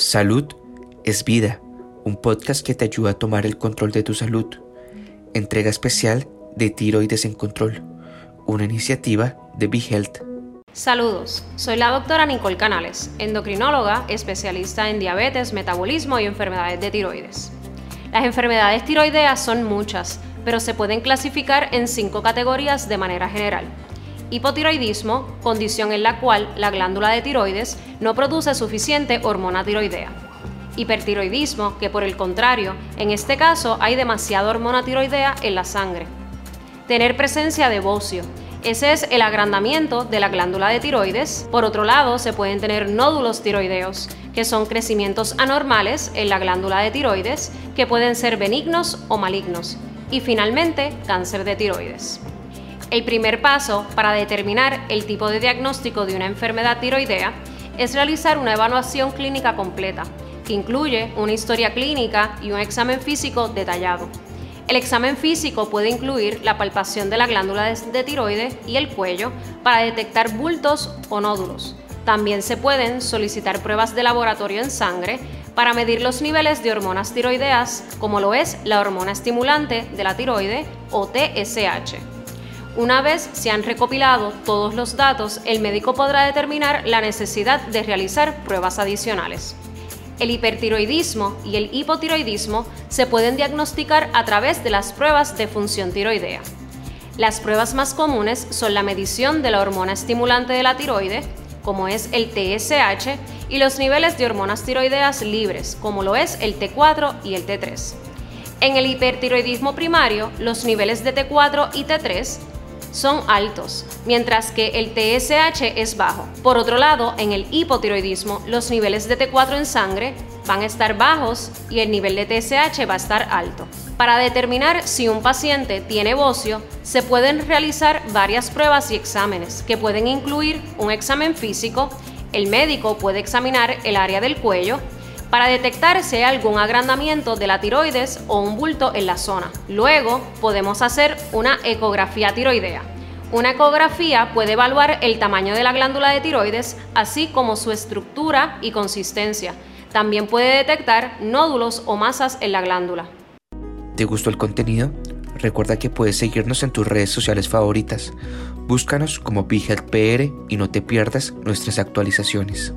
Salud es vida, un podcast que te ayuda a tomar el control de tu salud. Entrega especial de Tiroides en Control, una iniciativa de BeHealth. Saludos, soy la doctora Nicole Canales, endocrinóloga especialista en diabetes, metabolismo y enfermedades de tiroides. Las enfermedades tiroideas son muchas, pero se pueden clasificar en cinco categorías de manera general. Hipotiroidismo, condición en la cual la glándula de tiroides no produce suficiente hormona tiroidea. Hipertiroidismo, que por el contrario, en este caso hay demasiada hormona tiroidea en la sangre. Tener presencia de bocio. Ese es el agrandamiento de la glándula de tiroides. Por otro lado, se pueden tener nódulos tiroideos, que son crecimientos anormales en la glándula de tiroides, que pueden ser benignos o malignos. Y finalmente, cáncer de tiroides. El primer paso para determinar el tipo de diagnóstico de una enfermedad tiroidea es realizar una evaluación clínica completa, que incluye una historia clínica y un examen físico detallado. El examen físico puede incluir la palpación de la glándula de tiroides y el cuello para detectar bultos o nódulos. También se pueden solicitar pruebas de laboratorio en sangre para medir los niveles de hormonas tiroideas, como lo es la hormona estimulante de la tiroide o TSH. Una vez se han recopilado todos los datos, el médico podrá determinar la necesidad de realizar pruebas adicionales. El hipertiroidismo y el hipotiroidismo se pueden diagnosticar a través de las pruebas de función tiroidea. Las pruebas más comunes son la medición de la hormona estimulante de la tiroide, como es el TSH, y los niveles de hormonas tiroideas libres, como lo es el T4 y el T3. En el hipertiroidismo primario, los niveles de T4 y T3 son altos, mientras que el TSH es bajo. Por otro lado, en el hipotiroidismo, los niveles de T4 en sangre van a estar bajos y el nivel de TSH va a estar alto. Para determinar si un paciente tiene bocio, se pueden realizar varias pruebas y exámenes, que pueden incluir un examen físico, el médico puede examinar el área del cuello, para detectar si hay algún agrandamiento de la tiroides o un bulto en la zona. Luego podemos hacer una ecografía tiroidea. Una ecografía puede evaluar el tamaño de la glándula de tiroides, así como su estructura y consistencia. También puede detectar nódulos o masas en la glándula. ¿Te gustó el contenido? Recuerda que puedes seguirnos en tus redes sociales favoritas. Búscanos como PR y no te pierdas nuestras actualizaciones.